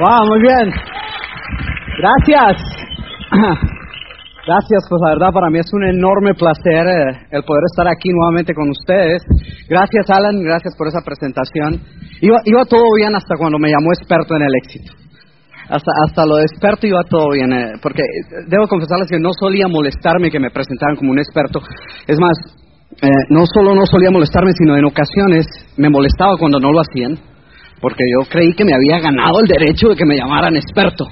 Wow, muy bien. Gracias. Gracias, pues la verdad para mí es un enorme placer eh, el poder estar aquí nuevamente con ustedes. Gracias Alan, gracias por esa presentación. Iba, iba todo bien hasta cuando me llamó experto en el éxito. Hasta, hasta lo de experto iba todo bien, eh, porque debo confesarles que no solía molestarme que me presentaran como un experto. Es más, eh, no solo no solía molestarme, sino en ocasiones me molestaba cuando no lo hacían, porque yo creí que me había ganado el derecho de que me llamaran experto.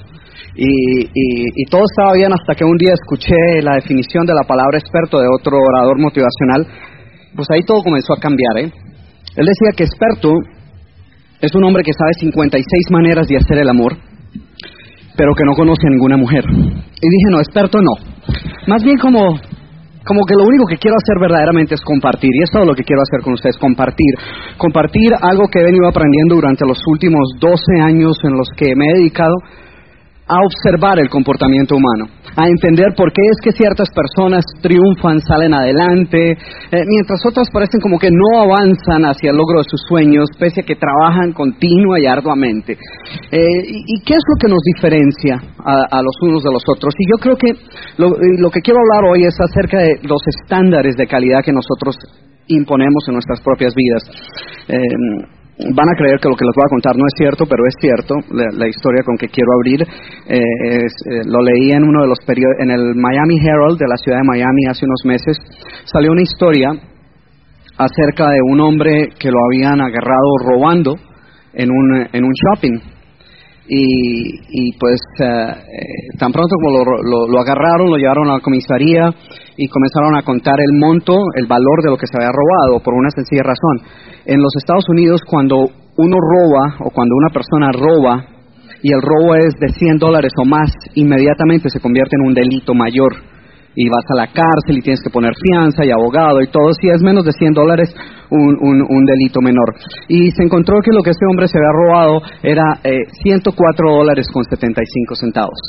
Y, y, todo estaba bien hasta que un día escuché la definición de la palabra experto de otro orador motivacional. Pues ahí todo comenzó a cambiar. ¿eh? Él decía que experto es un hombre que sabe 56 maneras de hacer el amor, pero que no conoce a ninguna mujer. Y dije, no, experto no. Más bien como, como que lo único que quiero hacer verdaderamente es compartir. Y es todo lo que quiero hacer con ustedes, compartir. Compartir algo que he venido aprendiendo durante los últimos 12 años en los que me he dedicado a observar el comportamiento humano, a entender por qué es que ciertas personas triunfan, salen adelante, eh, mientras otras parecen como que no avanzan hacia el logro de sus sueños, pese a que trabajan continua y arduamente. Eh, y, qué es lo que nos diferencia a, los unos de los otros? Y yo creo que lo, lo que quiero hablar hoy es acerca de los estándares de calidad que nosotros imponemos en nuestras propias vidas. Eh, van a creer que lo que les voy a contar no es cierto, pero es cierto. La, historia con que quiero abrir eh, eh, lo leí en uno de los en el Miami Herald de la ciudad de Miami hace unos meses. Salió una historia acerca de un hombre que lo habían agarrado robando en un, en un shopping. Y, pues eh, tan pronto como lo, lo agarraron, lo llevaron a la comisaría y comenzaron a contar el monto, el valor de lo que se había robado, por una sencilla razón en los Estados Unidos cuando uno roba o cuando una persona roba y el robo es de 100 dólares o más, inmediatamente se convierte en un delito mayor y vas a la cárcel y tienes que poner fianza y abogado y todo. Si es menos de 100 dólares, un, un, delito menor. Y se encontró que lo que este hombre se había robado era eh, 104 dólares con 75 centavos.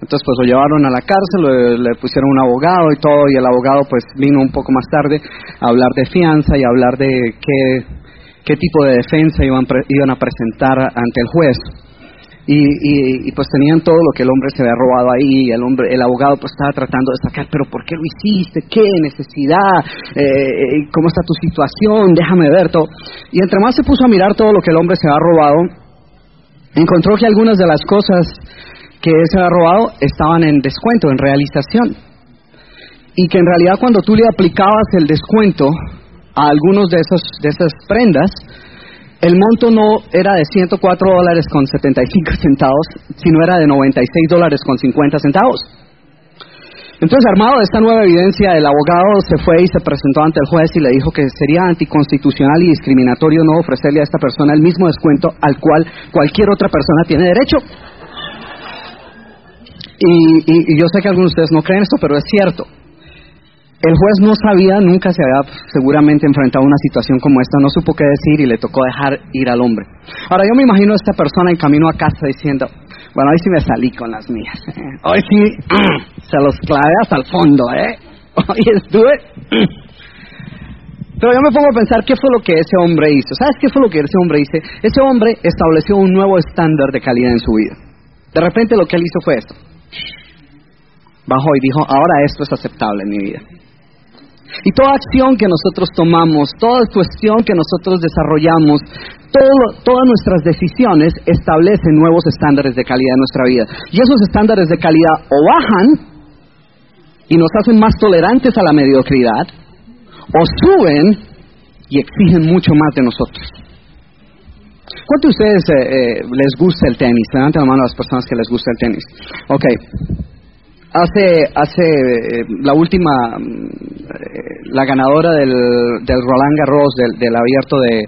Entonces pues lo llevaron a la cárcel, le, pusieron un abogado y todo, y el abogado pues vino un poco más tarde a hablar de fianza y hablar de qué, qué tipo de defensa iban, iban a presentar ante el juez. Y, y, pues tenían todo lo que el hombre se había robado ahí, el hombre, el abogado pues estaba tratando de sacar, pero ¿por qué lo hiciste? ¿Qué necesidad? Eh, eh, ¿Cómo está tu situación? Déjame ver todo. Y entre más se puso a mirar todo lo que el hombre se había robado, encontró que algunas de las cosas que se había robado estaban en descuento, en realización. Y que en realidad cuando tú le aplicabas el descuento a algunos de, esos, de esas prendas, el monto no era de 104 dólares con 75 centavos, sino era de 96 dólares con 50 centavos. Entonces, armado de esta nueva evidencia, el abogado se fue y se presentó ante el juez y le dijo que sería anticonstitucional y discriminatorio no ofrecerle a esta persona el mismo descuento al cual cualquier otra persona tiene derecho. Y, yo sé que algunos de ustedes no creen esto, pero es cierto. El juez no sabía, nunca se había seguramente enfrentado a una situación como esta, no supo qué decir y le tocó dejar ir al hombre. Ahora yo me imagino a esta persona en camino a casa diciendo, bueno, hoy sí me salí con las mías, hoy sí se los clavé hasta el fondo, ¿eh? Hoy estuve... Pero yo me pongo a pensar qué fue lo que ese hombre hizo. ¿Sabes qué fue lo que ese hombre hizo? Ese hombre estableció un nuevo estándar de calidad en su vida. De repente lo que él hizo fue esto bajó y dijo, ahora esto es aceptable en mi vida. Y toda acción que nosotros tomamos, toda cuestión que nosotros desarrollamos, todas nuestras decisiones establecen nuevos estándares de calidad en nuestra vida. Y esos estándares de calidad o bajan y nos hacen más tolerantes a la mediocridad, o suben y exigen mucho más de nosotros. ¿Cuántos de ustedes eh, eh, les gusta el tenis? Levanten la mano a las personas que les gusta el tenis. Ok, Hace, hace eh, la última, eh, la ganadora del, del Roland Garros, del, abierto de,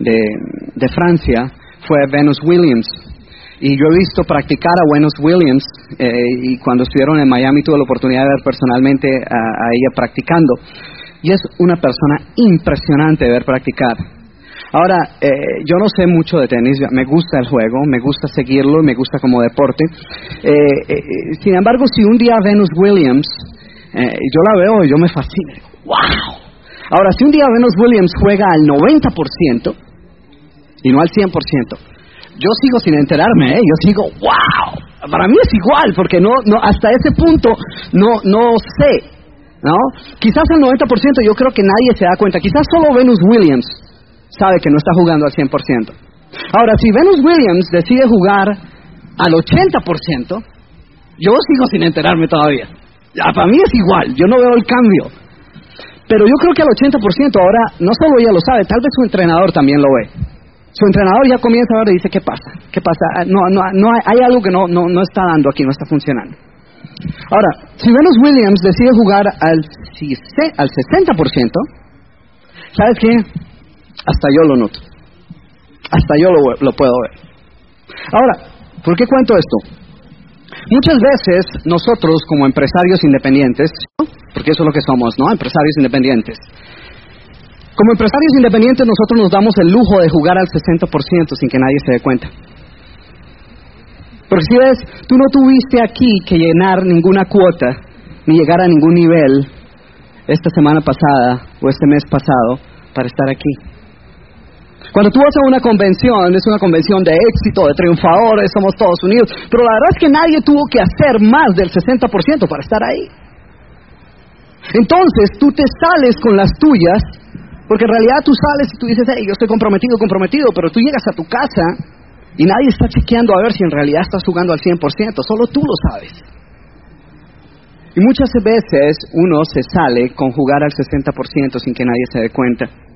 de, Francia, fue Venus Williams. Y yo he visto practicar a Venus Williams eh, y cuando estuvieron en Miami tuve la oportunidad de ver personalmente a ella practicando. Y es una persona impresionante de ver practicar Ahora, eh, yo no sé mucho de tenis, me gusta el juego, me gusta seguirlo, me gusta como deporte. Eh, eh, sin embargo, si un día Venus Williams, yo la veo y yo me fascino, ¡wow! Ahora, si un día Venus Williams juega al 90% y no al 100%, yo sigo sin enterarme, ¿eh? yo sigo, wow, para mí es igual, porque no, no, hasta ese punto no, no sé, ¿no? Quizás el 90% yo creo que nadie se da cuenta, quizás solo Venus Williams sabe que no está jugando al 100%. Ahora, si Venus Williams decide jugar al 80%, yo sigo sin enterarme todavía. Ya, para mí es igual, yo no veo el cambio. Pero yo creo que al 80% ahora no solo ella lo sabe, tal vez su entrenador también lo ve. Su entrenador ya comienza a ver y dice, ¿qué pasa? ¿Qué pasa? Ah, no, no, no hay, algo que no, no, no está dando aquí, no está funcionando. Ahora, si Venus Williams decide jugar al, al 60%, ¿sabes qué? Hasta yo lo noto. Hasta yo lo, puedo ver. Ahora, ¿por qué cuento esto? Muchas veces nosotros como empresarios independientes, porque eso es lo que somos, ¿no? Empresarios independientes. Como empresarios independientes nosotros nos damos el lujo de jugar al 60% sin que nadie se dé cuenta. Porque si ves, tú no tuviste aquí que llenar ninguna cuota ni llegar a ningún nivel esta semana pasada o este mes pasado para estar aquí. Cuando tú vas a una convención, es una convención de éxito, de triunfadores, somos todos unidos, pero la verdad es que nadie tuvo que hacer más del 60% para estar ahí. Entonces tú te sales con las tuyas, porque en realidad tú sales y tú dices, hey, yo estoy comprometido, comprometido, pero tú llegas a tu casa y nadie está chequeando a ver si en realidad estás jugando al 100%, solo tú lo sabes. Y muchas veces uno se sale con jugar al 60% sin que nadie se dé cuenta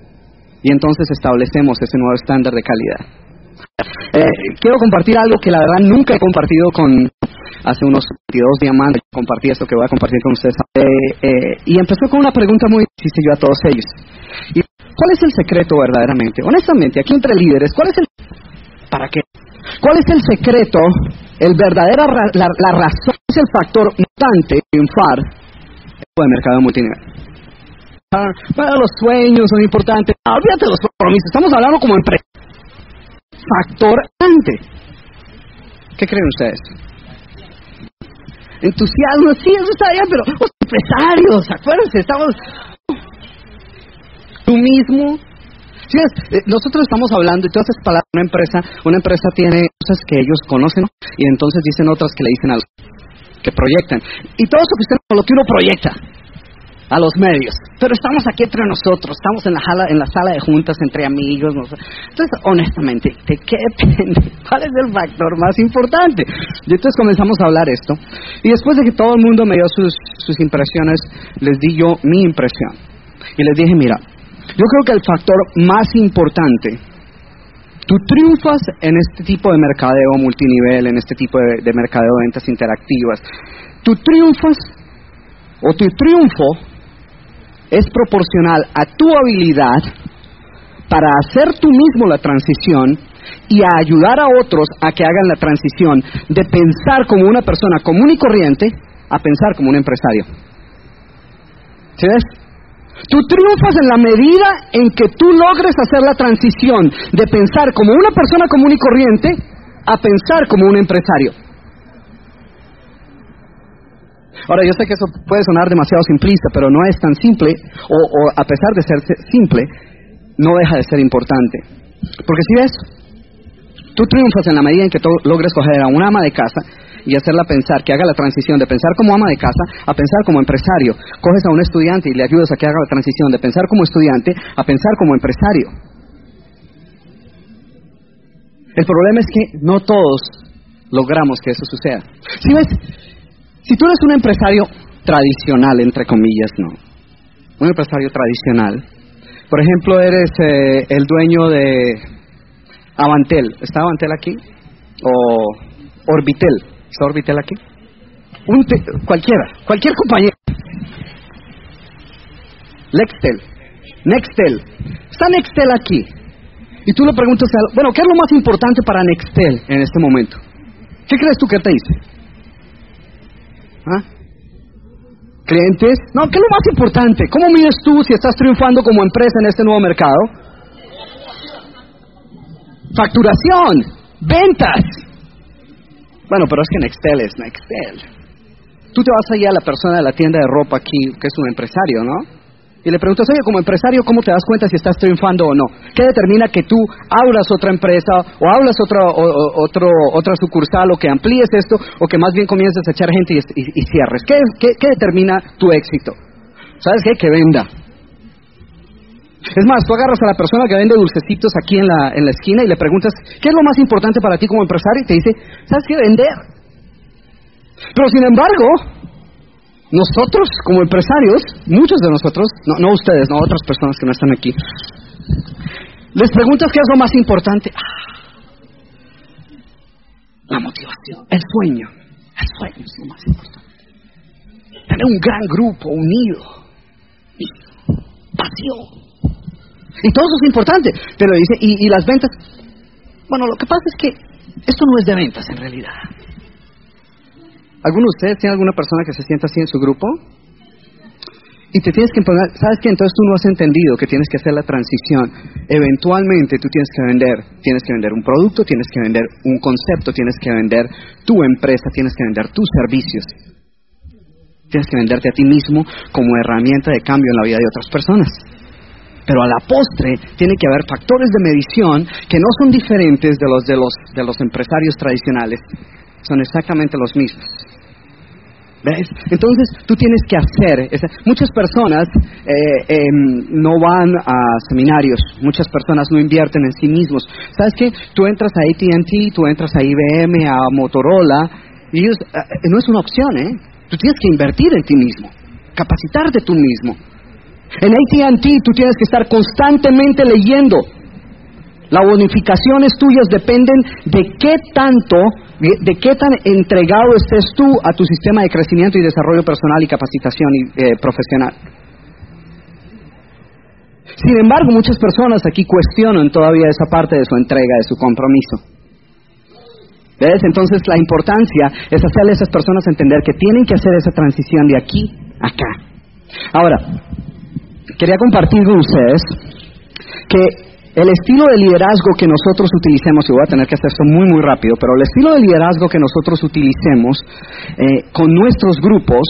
y entonces establecemos ese nuevo estándar de calidad. Eh, quiero compartir algo que la verdad nunca he compartido con hace unos 22 diamantes compartí esto que voy a compartir con ustedes eh, eh, y empezó con una pregunta muy difícil yo a todos ellos y ¿cuál es el secreto verdaderamente? honestamente aquí entre líderes ¿cuál es el para qué? ¿cuál es el secreto el verdadera la, la razón es el factor mutante triunfar en el mercado multinivel para los sueños son importantes. Olvídate de los compromisos, estamos hablando como empresa. Factor ante. ¿Qué creen ustedes? Entusiasmo, sí, eso está bien, pero los empresarios, acuérdense, estamos... Tú mismo. Eh, nosotros estamos hablando, y todas esas palabras, una empresa, una empresa tiene cosas que ellos conocen y entonces dicen otras que le dicen a los que proyectan. Y todo eso que usted, lo que uno proyecta, a los medios. Pero estamos aquí entre nosotros, estamos en la, sala, en la sala de juntas entre amigos. Entonces, honestamente, ¿de qué depende? ¿Cuál es el factor más importante? Y entonces comenzamos a hablar esto. Y después de que todo el mundo me dio sus, sus impresiones, les di yo mi impresión. Y les dije, mira, yo creo que el factor más importante, tú triunfas en este tipo de mercadeo multinivel, en este tipo de, de mercadeo de ventas interactivas. Tú triunfas o tu triunfo es proporcional a tu habilidad para hacer tú mismo la transición y a ayudar a otros a que hagan la transición de pensar como una persona común y corriente a pensar como un empresario. ¿Sí ves? Tú triunfas en la medida en que tú logres hacer la transición de pensar como una persona común y corriente a pensar como un empresario. Ahora, yo sé que eso puede sonar demasiado simplista, pero no es tan simple, o, a pesar de ser simple, no deja de ser importante. Porque si ves, tú triunfas en la medida en que tú logres coger a una ama de casa y hacerla pensar, que haga la transición de pensar como ama de casa a pensar como empresario. Coges a un estudiante y le ayudas a que haga la transición de pensar como estudiante a pensar como empresario. El problema es que no todos logramos que eso suceda. Si ves, si tú eres un empresario tradicional, entre comillas, no. Un empresario tradicional. Por ejemplo, eres eh, el dueño de Avantel. ¿Está Avantel aquí? ¿O Orbitel? ¿Está Orbitel aquí? Un cualquiera, cualquier compañía. Nextel. Nextel. Está Nextel aquí. Y tú le preguntas, a, bueno, ¿qué es lo más importante para Nextel en este momento? ¿Qué crees tú que te dice? ¿Ah? ¿Clientes? No, ¿qué es lo más importante? ¿Cómo mides tú si estás triunfando como empresa en este nuevo mercado? Facturación, ventas. Bueno, pero es que Nextel es Nextel. Tú te vas allá a la persona de la tienda de ropa aquí, que es un empresario, ¿no? Y le preguntas, oye, como empresario, ¿cómo te das cuenta si estás triunfando o no? ¿Qué determina que tú abras otra empresa o hablas otra, otra sucursal o que amplíes esto o que más bien comiences a echar gente y, cierres? ¿Qué, ¿Qué, determina tu éxito? ¿Sabes qué? Que venda. Es más, tú agarras a la persona que vende dulcecitos aquí en la, en la esquina y le preguntas, ¿qué es lo más importante para ti como empresario? Y te dice, ¿sabes qué? Vender. Pero sin embargo, nosotros como empresarios, muchos de nosotros, no, ustedes, no otras personas que no están aquí, les preguntas qué es lo más importante. Ah, la motivación, el sueño. El sueño es lo más importante. Tener un gran grupo unido. Pasión. Y todo eso es importante. Pero dice, y, y las ventas. Bueno, lo que pasa es que esto no es de ventas en realidad. ¿Alguno de ustedes tiene alguna persona que se sienta así en su grupo? Y te tienes que poner, ¿sabes qué? Entonces tú no has entendido que tienes que hacer la transición. Eventualmente tú tienes que vender, tienes que vender un producto, tienes que vender un concepto, tienes que vender tu empresa, tienes que vender tus servicios. Tienes que venderte a ti mismo como herramienta de cambio en la vida de otras personas. Pero a la postre tiene que haber factores de medición que no son diferentes de los de los, de los empresarios tradicionales, son exactamente los mismos. ¿Ves? Entonces tú tienes que hacer, muchas personas eh, em, no van a seminarios, muchas personas no invierten en sí mismos. ¿Sabes qué? Tú entras a ATT, tú entras a IBM, a Motorola, y ellos, eh, no es una opción, ¿eh? Tú tienes que invertir en ti mismo, capacitarte tú mismo. En ATT tú tienes que estar constantemente leyendo. Las bonificaciones tuyas dependen de qué tanto, de, qué tan entregado estés tú a tu sistema de crecimiento y desarrollo personal y capacitación eh, profesional. Sin embargo, muchas personas aquí cuestionan todavía esa parte de su entrega, de su compromiso. ¿Ves? Entonces la importancia es hacerle a esas personas entender que tienen que hacer esa transición de aquí a acá. Ahora, quería compartir con ustedes que el estilo de liderazgo que nosotros utilicemos, y voy a tener que hacer esto muy, muy rápido, pero el estilo de liderazgo que nosotros utilicemos eh, con nuestros grupos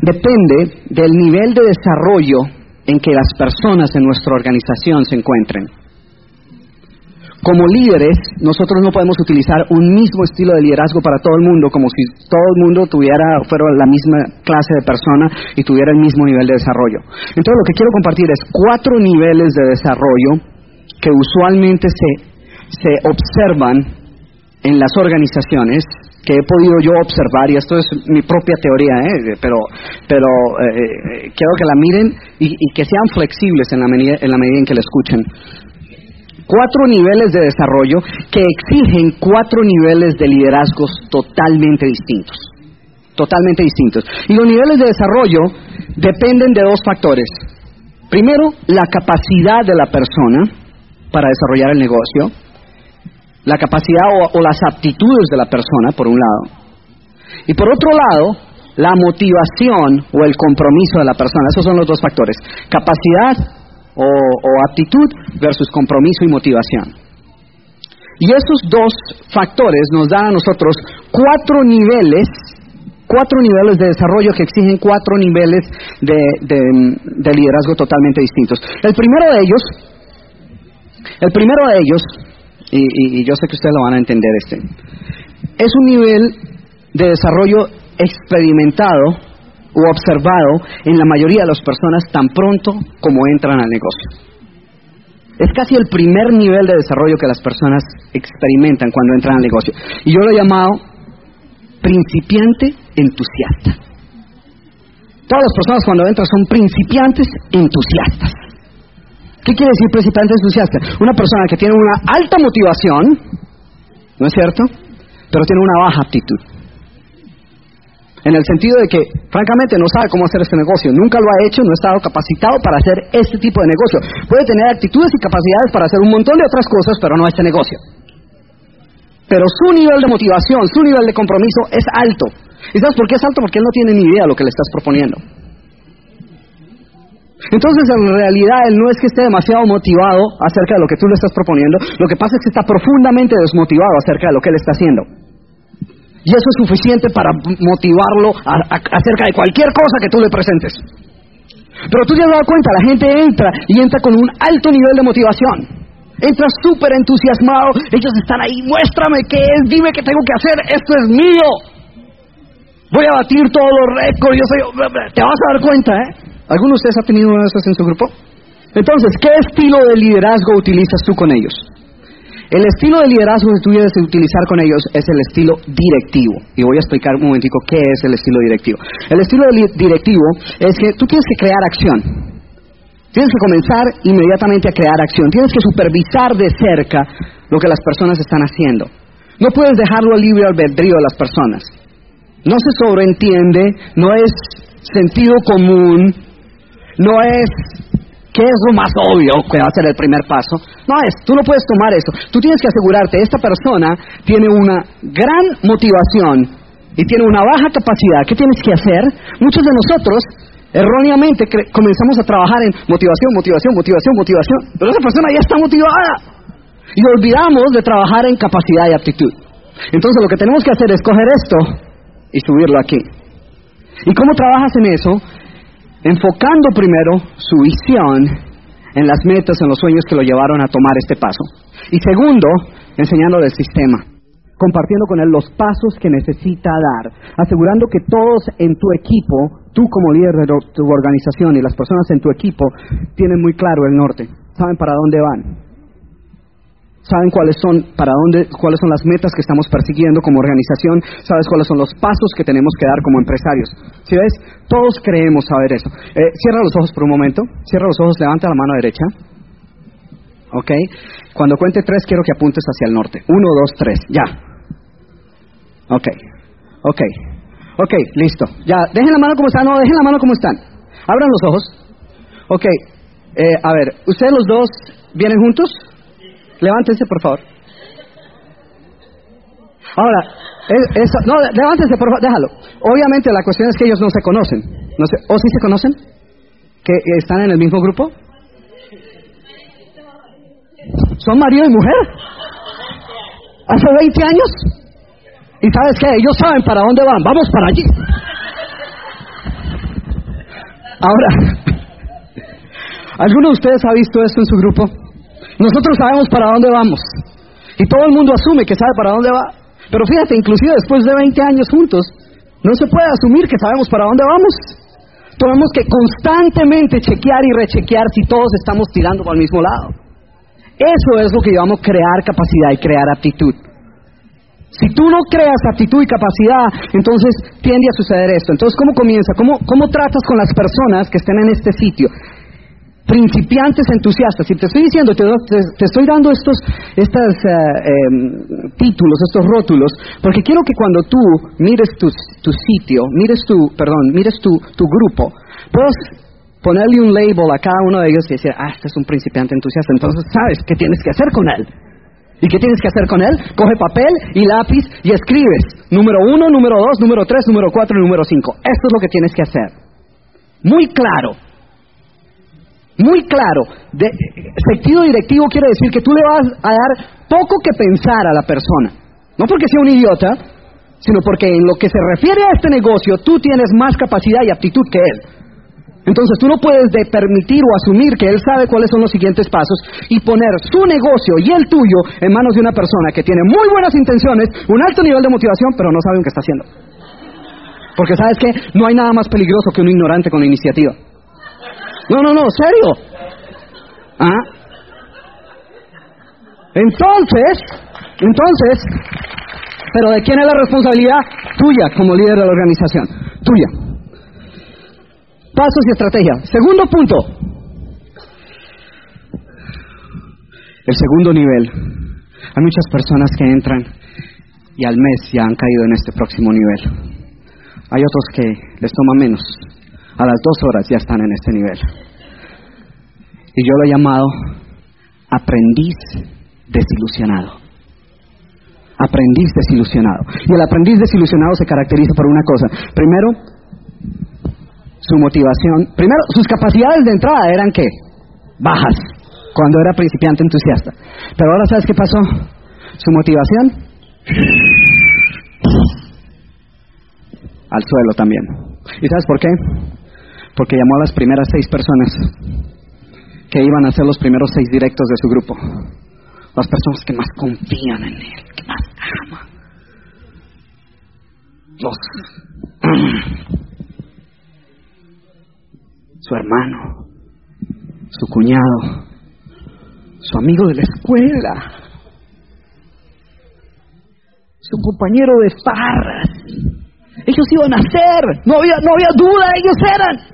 depende del nivel de desarrollo en que las personas en nuestra organización se encuentren como líderes, nosotros no podemos utilizar un mismo estilo de liderazgo para todo el mundo, como si todo el mundo tuviera, fuera la misma clase de persona y tuviera el mismo nivel de desarrollo. Entonces, lo que quiero compartir es cuatro niveles de desarrollo que usualmente se, se observan en las organizaciones que he podido yo observar, y esto es mi propia teoría, ¿eh? pero, pero eh, eh, quiero que la miren y, y, que sean flexibles en la, medida, en la medida en que la escuchen cuatro niveles de desarrollo que exigen cuatro niveles de liderazgos totalmente distintos. Totalmente distintos. Y los niveles de desarrollo dependen de dos factores. Primero, la capacidad de la persona para desarrollar el negocio, la capacidad o, las aptitudes de la persona, por un lado. Y por otro lado, la motivación o el compromiso de la persona. Esos son los dos factores. Capacidad o, aptitud versus compromiso y motivación. Y esos dos factores nos dan a nosotros cuatro niveles, cuatro niveles de desarrollo que exigen cuatro niveles de, liderazgo totalmente distintos. El primero de ellos, el primero de ellos, y, yo sé que ustedes lo van a entender este, es un nivel de desarrollo experimentado o observado en la mayoría de las personas tan pronto como entran al negocio. Es casi el primer nivel de desarrollo que las personas experimentan cuando entran al negocio. Y yo lo he llamado principiante entusiasta. Todas las personas cuando entran son principiantes entusiastas. ¿Qué quiere decir principiante entusiasta? Una persona que tiene una alta motivación, ¿no es cierto? Pero tiene una baja aptitud. En el sentido de que, francamente, no sabe cómo hacer este negocio. Nunca lo ha hecho, no ha estado capacitado para hacer este tipo de negocio. Puede tener actitudes y capacidades para hacer un montón de otras cosas, pero no este negocio. Pero su nivel de motivación, su nivel de compromiso es alto. ¿Y sabes por qué es alto? Porque él no tiene ni idea de lo que le estás proponiendo. Entonces, en realidad, él no es que esté demasiado motivado acerca de lo que tú le estás proponiendo, lo que pasa es que está profundamente desmotivado acerca de lo que él está haciendo. Y eso es suficiente para motivarlo acerca de cualquier cosa que tú le presentes. Pero tú te has dado cuenta, la gente entra y entra con un alto nivel de motivación. Entra súper entusiasmado, ellos están ahí, muéstrame qué es, dime qué tengo que hacer, esto es mío. Voy a batir todos los récords, yo soy... Te vas a dar cuenta, ¿eh? ¿Alguno de ustedes ha tenido uno de estos en su grupo? Entonces, ¿qué estilo de liderazgo utilizas tú con ellos? El estilo de liderazgo que tú debes utilizar con ellos es el estilo directivo. Y voy a explicar un momentico qué es el estilo directivo. El estilo directivo es que tú tienes que crear acción. Tienes que comenzar inmediatamente a crear acción. Tienes que supervisar de cerca lo que las personas están haciendo. No puedes dejarlo libre albedrío de las personas. No se sobreentiende, no es sentido común, no es ¿Qué es lo más obvio que va a ser el primer paso? No es, tú no puedes tomar eso. Tú tienes que asegurarte, esta persona tiene una gran motivación y tiene una baja capacidad. ¿Qué tienes que hacer? Muchos de nosotros erróneamente comenzamos a trabajar en motivación, motivación, motivación, motivación, pero esa persona ya está motivada y olvidamos de trabajar en capacidad y aptitud. Entonces lo que tenemos que hacer es coger esto y subirlo aquí. ¿Y cómo trabajas en eso? Enfocando primero su visión en las metas, en los sueños que lo llevaron a tomar este paso. Y segundo, enseñándole el sistema, compartiendo con él los pasos que necesita dar, asegurando que todos en tu equipo, tú como líder de tu organización y las personas en tu equipo, tienen muy claro el norte, saben para dónde van saben cuáles son para dónde cuáles son las metas que estamos persiguiendo como organización, sabes cuáles son los pasos que tenemos que dar como empresarios. Si ves, todos creemos saber eso. Eh, cierra los ojos por un momento, cierra los ojos, levanta la mano derecha. ¿Ok? Cuando cuente tres quiero que apuntes hacia el norte. Uno, dos, tres, ya. Ok, ok, ok, listo. Ya, dejen la mano como están, no, dejen la mano como están. Abran los ojos. Ok, eh, a ver, ¿ustedes los dos vienen juntos? Levántense, por favor. Ahora, no, levántense, por favor, déjalo. Obviamente la cuestión es que ellos no se conocen. No ¿O sí se conocen? ¿Que están en el mismo grupo? ¿Son marido y mujer? ¿Hace 20 años? ¿Y sabes qué? Ellos saben para dónde van. Vamos para allí. Ahora, ¿alguno de ustedes ha visto esto en su grupo? Nosotros sabemos para dónde vamos. Y todo el mundo asume que sabe para dónde va. Pero fíjate, inclusive después de 20 años juntos, no se puede asumir que sabemos para dónde vamos. Tenemos que constantemente chequear y rechequear si todos estamos tirando para el mismo lado. Eso es lo que llamamos crear capacidad y crear aptitud. Si tú no creas aptitud y capacidad, entonces tiende a suceder esto. Entonces, ¿cómo comienza? ¿Cómo, cómo tratas con las personas que estén en este sitio? Principiantes entusiastas. Y te estoy diciendo, te, estoy dando estos estos, eh, em, títulos, estos rótulos, porque quiero que cuando tú mires tu, tu sitio, mires tu, perdón, mires tu, tu grupo, puedas ponerle un label a cada uno de ellos y decir, ah, este es un principiante entusiasta. Entonces sabes qué tienes que hacer con él. ¿Y qué tienes que hacer con él? Coge papel y lápiz y escribes número uno, número dos, número tres, número cuatro y número cinco. Esto es lo que tienes que hacer. Muy claro muy claro. De, sentido directivo quiere decir que tú le vas a dar poco que pensar a la persona. No porque sea un idiota, sino porque en lo que se refiere a este negocio tú tienes más capacidad y aptitud que él. Entonces tú no puedes de permitir o asumir que él sabe cuáles son los siguientes pasos y poner su negocio y el tuyo en manos de una persona que tiene muy buenas intenciones, un alto nivel de motivación, pero no sabe lo que está haciendo. Porque sabes que no hay nada más peligroso que un ignorante con la iniciativa. No, no, no, serio. ¿Ah? Entonces, entonces, pero ¿de quién es la responsabilidad? Tuya como líder de la organización. Tuya. Pasos y estrategia. Segundo punto. El segundo nivel. Hay muchas personas que entran y al mes ya han caído en este próximo nivel. Hay otros que les toma menos a las dos horas ya están en este nivel. Y yo lo he llamado aprendiz desilusionado. Aprendiz desilusionado. Y el aprendiz desilusionado se caracteriza por una cosa. Primero, su motivación. Primero, sus capacidades de entrada eran qué? Bajas, cuando era principiante entusiasta. Pero ahora, ¿sabes qué pasó? Su motivación al suelo también. ¿Y sabes por qué? Porque llamó a las primeras seis personas que iban a ser los primeros seis directos de su grupo. Las personas que más confían en él, que más aman. Los, su hermano, su cuñado, su amigo de la escuela, su compañero de farras. Ellos iban a ser, no había, no había duda, ellos eran.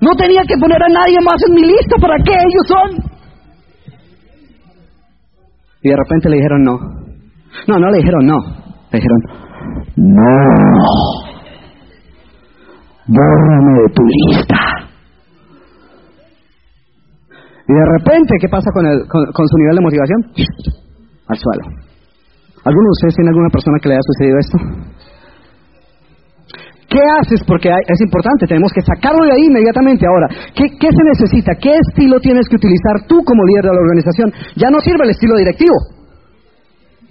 No tenía que poner a nadie más en mi lista, ¿para qué ellos son? Y de repente le dijeron no. No, no le dijeron no. Le dijeron, no. Bórrame de tu lista. Y de repente, ¿qué pasa con, el, con su nivel de motivación? Al suelo. ¿Alguno de ustedes tiene alguna persona que le haya sucedido esto? ¿Qué haces? Porque es importante, tenemos que sacarlo de ahí inmediatamente. Ahora, ¿qué, ¿qué, se necesita? ¿Qué estilo tienes que utilizar tú como líder de la organización? Ya no sirve el estilo directivo.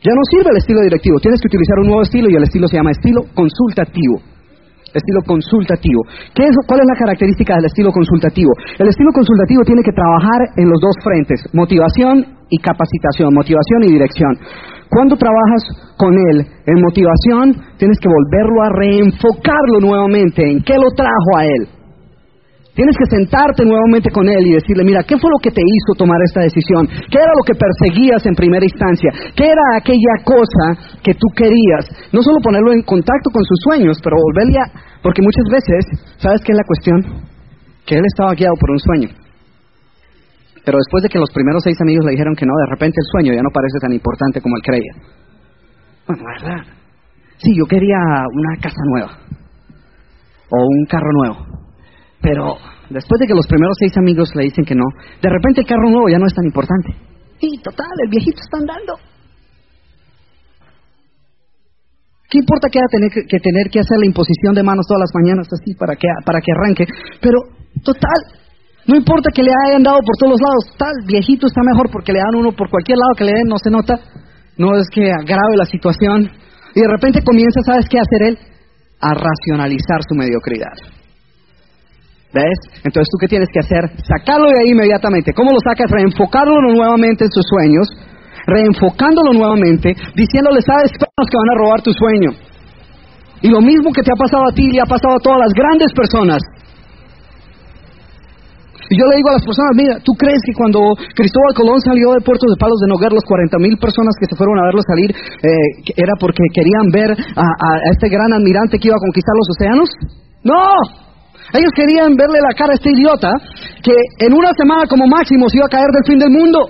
Ya no sirve el estilo directivo. Tienes que utilizar un nuevo estilo y el estilo se llama estilo consultativo. Estilo consultativo. ¿Qué es, ¿Cuál es la característica del estilo consultativo? El estilo consultativo tiene que trabajar en los dos frentes, motivación y capacitación, motivación y dirección. Cuando trabajas con él en motivación, tienes que volverlo a reenfocarlo nuevamente en qué lo trajo a él. Tienes que sentarte nuevamente con él y decirle, mira, ¿qué fue lo que te hizo tomar esta decisión? ¿Qué era lo que perseguías en primera instancia? ¿Qué era aquella cosa que tú querías? No solo ponerlo en contacto con sus sueños, pero volverle a... Porque muchas veces, ¿sabes qué es la cuestión? Que él estaba guiado por un sueño. Pero después de que los primeros seis amigos le dijeron que no, de repente el sueño ya no parece tan importante como él creía. Bueno, ¿verdad? Sí, yo quería una casa nueva o un carro nuevo. Pero después de que los primeros seis amigos le dicen que no, de repente el carro nuevo ya no es tan importante. Y total, el viejito está andando. ¿Qué importa que haya tener que, tener que hacer la imposición de manos todas las mañanas así para que, para que arranque? Pero total, no importa que le hayan dado por todos los lados, tal viejito está mejor porque le dan uno por cualquier lado que le den, no se nota, no es que agrave la situación. Y de repente comienza, ¿sabes qué hacer él? A racionalizar su mediocridad. ¿Ves? Entonces tú qué tienes que hacer? Sacarlo de ahí inmediatamente. ¿Cómo lo sacas? Reenfocarlo nuevamente en sus sueños, reenfocándolo nuevamente, diciéndole, ¿sabes? que van a robar tu sueño. Y lo mismo que te ha pasado a ti, le ha pasado a todas las grandes personas. Y yo le digo a las personas, mira, ¿tú crees que cuando Cristóbal Colón salió de Puerto de Palos de Noguer, los 40 mil personas que se fueron a verlo salir, eh, era porque querían ver a, a este gran admirante que iba a conquistar los océanos? No, ellos querían verle la cara a este idiota que en una semana como máximo se iba a caer del fin del mundo.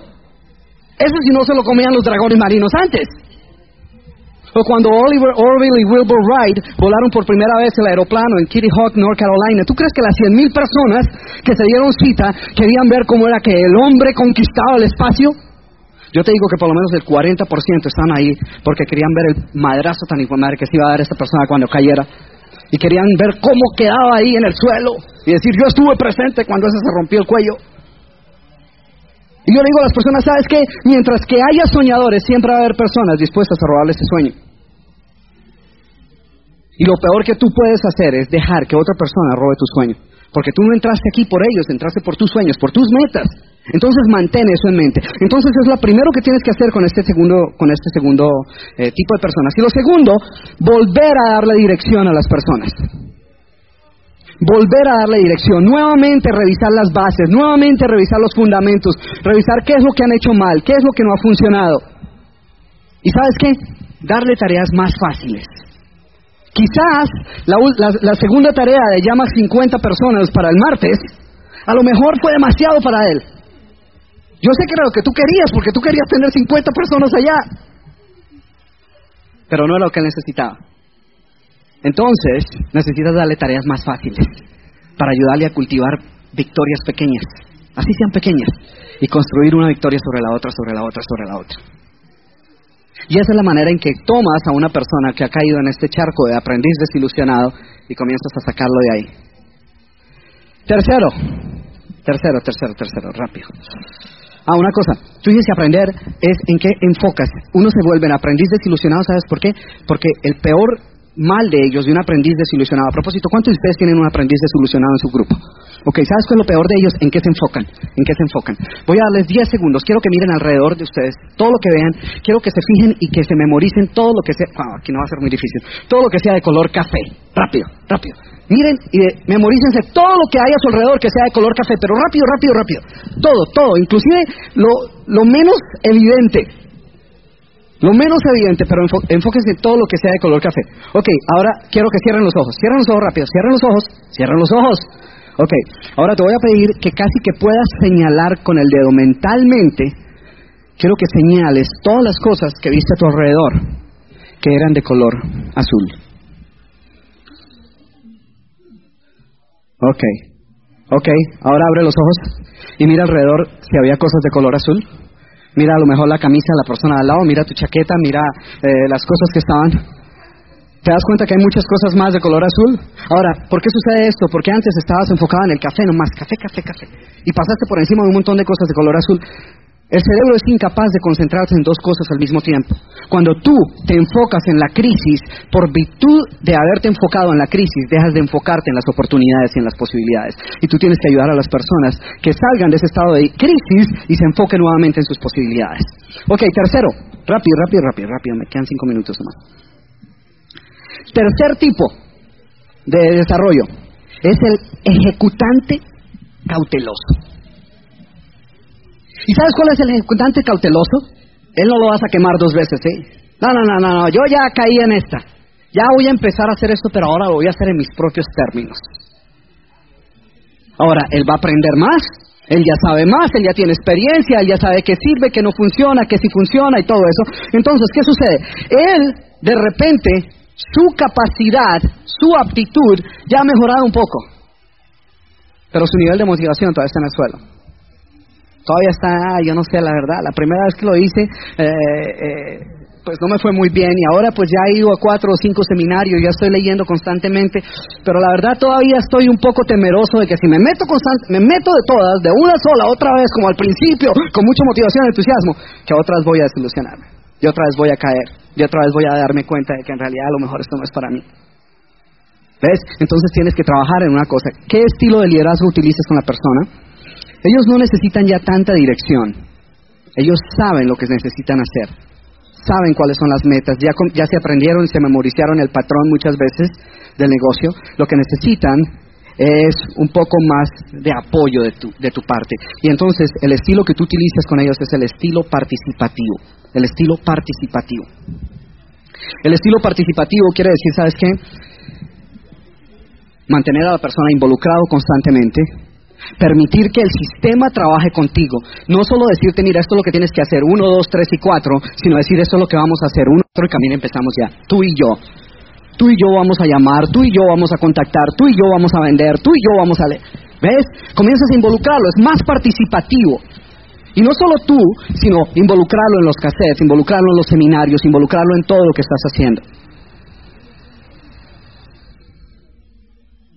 Eso si no se lo comían los dragones marinos antes. O cuando Oliver Orville y Wilbur Wright volaron por primera vez el aeroplano en Kitty Hawk, North Carolina, ¿tú crees que las 100.000 personas que se dieron cita querían ver cómo era que el hombre conquistaba el espacio? Yo te digo que por lo menos el 40% están ahí porque querían ver el madrazo tan madre que se iba a dar esta persona cuando cayera. Y querían ver cómo quedaba ahí en el suelo y decir, yo estuve presente cuando ese se rompió el cuello. Y yo le digo a las personas, ¿sabes qué? Mientras que haya soñadores, siempre va a haber personas dispuestas a robarle ese sueño. Y lo peor que tú puedes hacer es dejar que otra persona robe tu sueño. Porque tú no entraste aquí por ellos, entraste por tus sueños, por tus metas. Entonces mantén eso en mente. Entonces es lo primero que tienes que hacer con este segundo, con este segundo eh, tipo de personas. Y lo segundo, volver a darle dirección a las personas volver a darle dirección, nuevamente revisar las bases, nuevamente revisar los fundamentos, revisar qué es lo que han hecho mal, qué es lo que no ha funcionado. ¿Y sabes qué? Darle tareas más fáciles. Quizás la, segunda tarea de llamar 50 personas para el martes, a lo mejor fue demasiado para él. Yo sé que era lo que tú querías, porque tú querías tener 50 personas allá. Pero no era lo que él necesitaba. Entonces, necesitas darle tareas más fáciles para ayudarle a cultivar victorias pequeñas, así sean pequeñas, y construir una victoria sobre la otra, sobre la otra, sobre la otra. Y esa es la manera en que tomas a una persona que ha caído en este charco de aprendiz desilusionado y comienzas a sacarlo de ahí. Tercero, tercero, tercero, tercero, rápido. Ah, una cosa, tú dices que aprender es en qué enfocas. Uno se vuelve en aprendiz desilusionado, ¿sabes por qué? Porque el peor mal de ellos, de un aprendiz desilusionado. A propósito, ¿cuántos de ustedes tienen un aprendiz desilusionado en su grupo? Ok, ¿sabes cuál es lo peor de ellos? ¿En qué se enfocan? ¿En qué se enfocan? Voy a darles 10 segundos. Quiero que miren alrededor de ustedes todo lo que vean. Quiero que se fijen y que se memoricen todo lo que sea. aquí no va a ser muy difícil. Todo lo que sea de color café. Rápido, rápido. Miren y memorícense todo lo que hay a su alrededor que sea de color café, pero rápido, rápido, rápido. Todo, todo, inclusive lo menos evidente. Lo menos evidente, pero enfóquense en todo lo que sea de color café. Ok, ahora quiero que cierren los ojos. Cierren los ojos rápido. Cierren los ojos. Cierren los ojos. Ok, ahora te voy a pedir que casi que puedas señalar con el dedo mentalmente. Quiero que señales todas las cosas que viste a tu alrededor que eran de color azul. Ok, ok, ahora abre los ojos y mira alrededor si había cosas de color azul. Mira a lo mejor la camisa de la persona al lado, mira tu chaqueta, mira eh, las cosas que estaban. ¿Te das cuenta que hay muchas cosas más de color azul? Ahora, ¿por qué sucede esto? Porque antes estabas enfocado en el café nomás, café, café, café. Y pasaste por encima de un montón de cosas de color azul. El cerebro es incapaz de concentrarse en dos cosas al mismo tiempo. Cuando tú te enfocas en la crisis, por virtud de haberte enfocado en la crisis, dejas de enfocarte en las oportunidades y en las posibilidades. Y tú tienes que ayudar a las personas que salgan de ese estado de crisis y se enfoquen nuevamente en sus posibilidades. Ok, tercero, rápido, rápido, rápido, rápido, me quedan cinco minutos más. Tercer tipo de desarrollo es el ejecutante cauteloso. ¿Y sabes cuál es el ejecutante cauteloso? Él no lo vas a quemar dos veces, ¿eh? No, no, no, no, no, yo ya caí en esta. Ya voy a empezar a hacer esto, pero ahora lo voy a hacer en mis propios términos. Ahora, él va a aprender más, él ya sabe más, él ya tiene experiencia, él ya sabe qué sirve, qué no funciona, qué sí funciona y todo eso. Entonces, ¿qué sucede? Él, de repente, su capacidad, su aptitud, ya ha mejorado un poco. Pero su nivel de motivación todavía está en el suelo todavía está, yo no sé la verdad, la primera vez que lo hice, eh, eh, pues no me fue muy bien y ahora pues ya he ido a cuatro o cinco seminarios, ya estoy leyendo constantemente, pero la verdad todavía estoy un poco temeroso de que si me meto me meto de todas, de una sola, otra vez, como al principio, con mucha motivación y entusiasmo, que otras voy a desilusionarme, y otra vez voy a caer, y otra vez voy a darme cuenta de que en realidad a lo mejor esto no es para mí. ¿Ves? Entonces tienes que trabajar en una cosa. ¿Qué estilo de liderazgo utilizas con la persona? Ellos no necesitan ya tanta dirección. Ellos saben lo que necesitan hacer. Saben cuáles son las metas. Ya, ya se aprendieron y se memorizaron el patrón muchas veces del negocio. Lo que necesitan es un poco más de apoyo de tu, de tu parte. Y entonces el estilo que tú utilizas con ellos es el estilo participativo. El estilo participativo. El estilo participativo quiere decir, ¿sabes qué? Mantener a la persona involucrado constantemente, Permitir que el sistema trabaje contigo. No solo decirte, mira, esto es lo que tienes que hacer, uno, dos, tres y cuatro, sino decir, esto es lo que vamos a hacer, uno, otro, y también empezamos ya, tú y yo. Tú y yo vamos a llamar, tú y yo vamos a contactar, tú y yo vamos a vender, tú y yo vamos a leer. ¿Ves? Comienzas a involucrarlo, es más participativo. Y no solo tú, sino involucrarlo en los cassettes, involucrarlo en los seminarios, involucrarlo en todo lo que estás haciendo.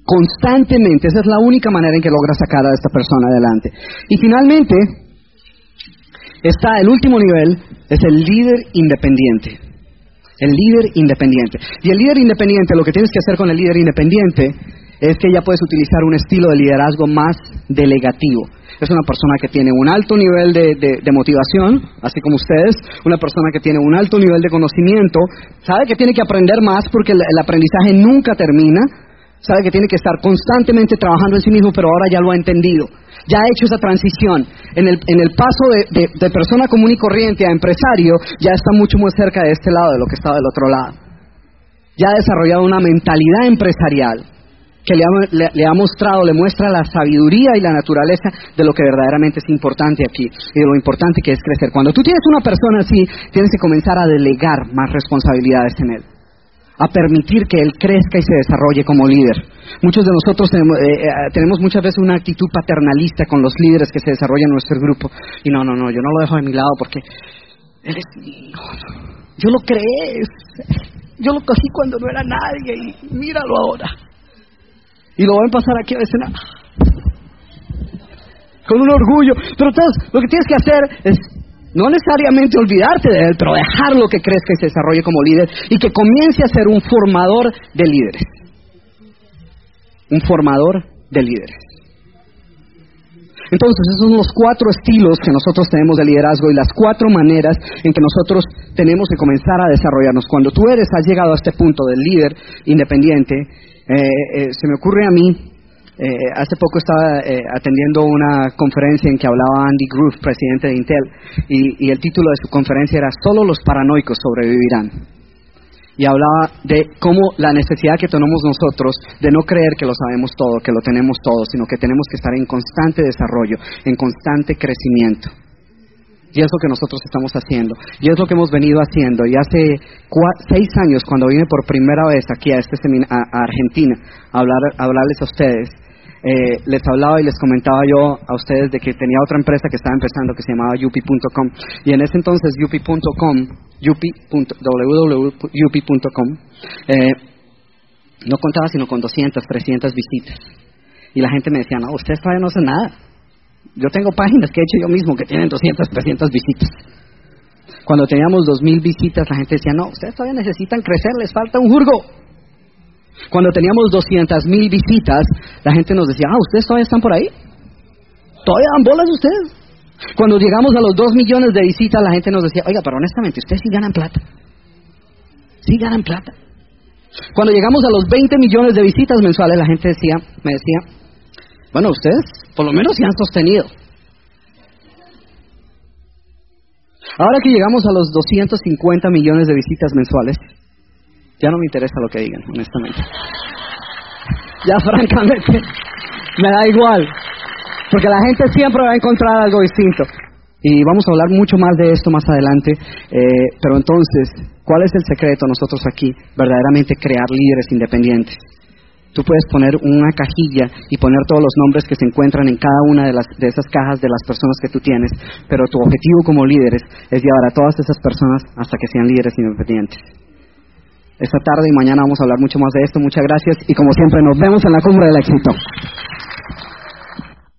Constantemente. Esa es la única manera en que logra sacar a esta persona adelante. Y finalmente, está el último nivel, es el líder independiente. El líder independiente. Y el líder independiente, lo que tienes que hacer con el líder independiente es que ya puedes utilizar un estilo de liderazgo más delegativo. Es una persona que tiene un alto nivel de, motivación, así como ustedes, una persona que tiene un alto nivel de conocimiento, sabe que tiene que aprender más porque el aprendizaje nunca termina, sabe que tiene que estar constantemente trabajando en sí mismo, pero ahora ya lo ha entendido. Ya ha hecho esa transición. En el, en el paso de, de, persona común y corriente a empresario, ya está mucho más cerca de este lado de lo que estaba del otro lado. Ya ha desarrollado una mentalidad empresarial que le ha, le ha, mostrado, le muestra la sabiduría y la naturaleza de lo que verdaderamente es importante aquí y de lo importante que es crecer. Cuando tú tienes una persona así, tienes que comenzar a delegar más responsabilidades en él a permitir que él crezca y se desarrolle como líder. Muchos de nosotros tenemos, eh, eh, tenemos, muchas veces una actitud paternalista con los líderes que se desarrollan en nuestro grupo. Y no, no, no, yo no lo dejo de mi lado porque él es hijo. Yo lo creé, yo lo cogí cuando no era nadie y míralo ahora. Y lo van a pasar aquí a veces con un orgullo. Pero entonces lo que tienes que hacer es No necesariamente olvidarte de él, pero dejarlo que crezca y se desarrolle como líder y que comience a ser un formador de líderes. Un formador de líderes. Entonces, esos son los cuatro estilos que nosotros tenemos de liderazgo y las cuatro maneras en que nosotros tenemos que comenzar a desarrollarnos. Cuando tú eres, has llegado a este punto del líder independiente, eh, eh, se me ocurre a mí eh, hace poco estaba eh, atendiendo una conferencia en que hablaba Andy Groove, presidente de Intel, y, el título de su conferencia era Solo los paranoicos sobrevivirán. Y hablaba de cómo la necesidad que tenemos nosotros de no creer que lo sabemos todo, que lo tenemos todo, sino que tenemos que estar en constante desarrollo, en constante crecimiento. Y es lo que nosotros estamos haciendo. Y es lo que hemos venido haciendo. Y hace seis años, cuando vine por primera vez aquí a, este a, Argentina a, hablar, a hablarles a ustedes, eh, les hablaba y les comentaba yo a ustedes de que tenía otra empresa que estaba empezando que se llamaba yupi.com y en ese entonces yupi.com www.yupi.com eh, no contaba sino con 200, 300 visitas. Y la gente me decía, no, ustedes todavía no hacen nada. Yo tengo páginas que he hecho yo mismo que tienen 200, 300 visitas cuando teníamos 2.000 visitas la gente decía, no, ustedes todavía necesitan crecer, les falta un jurgo cuando teníamos 200 mil visitas, la gente nos decía, ah, ¿ustedes todavía están por ahí? ¿Todavía dan bolas ustedes? Cuando llegamos a los 2 millones de visitas, la gente nos decía, oiga, pero honestamente, ustedes sí ganan plata. Sí ganan plata. Cuando llegamos a los 20 millones de visitas mensuales, la gente decía, me decía, bueno, ustedes por lo menos se han sostenido. Ahora que llegamos a los 250 millones de visitas mensuales, ya no me interesa lo que digan, honestamente. Ya francamente, me da igual. Porque la gente siempre va a encontrar algo distinto. Y vamos a hablar mucho más de esto más adelante. Eh, pero entonces, ¿cuál es el secreto nosotros aquí? Verdaderamente crear líderes independientes. Tú puedes poner una cajilla y poner todos los nombres que se encuentran en cada una de, las, de esas cajas de las personas que tú tienes, pero tu objetivo como líderes es llevar a todas esas personas hasta que sean líderes independientes esta tarde y mañana vamos a hablar mucho más de esto. Muchas gracias y como siempre nos vemos en la cumbre del éxito.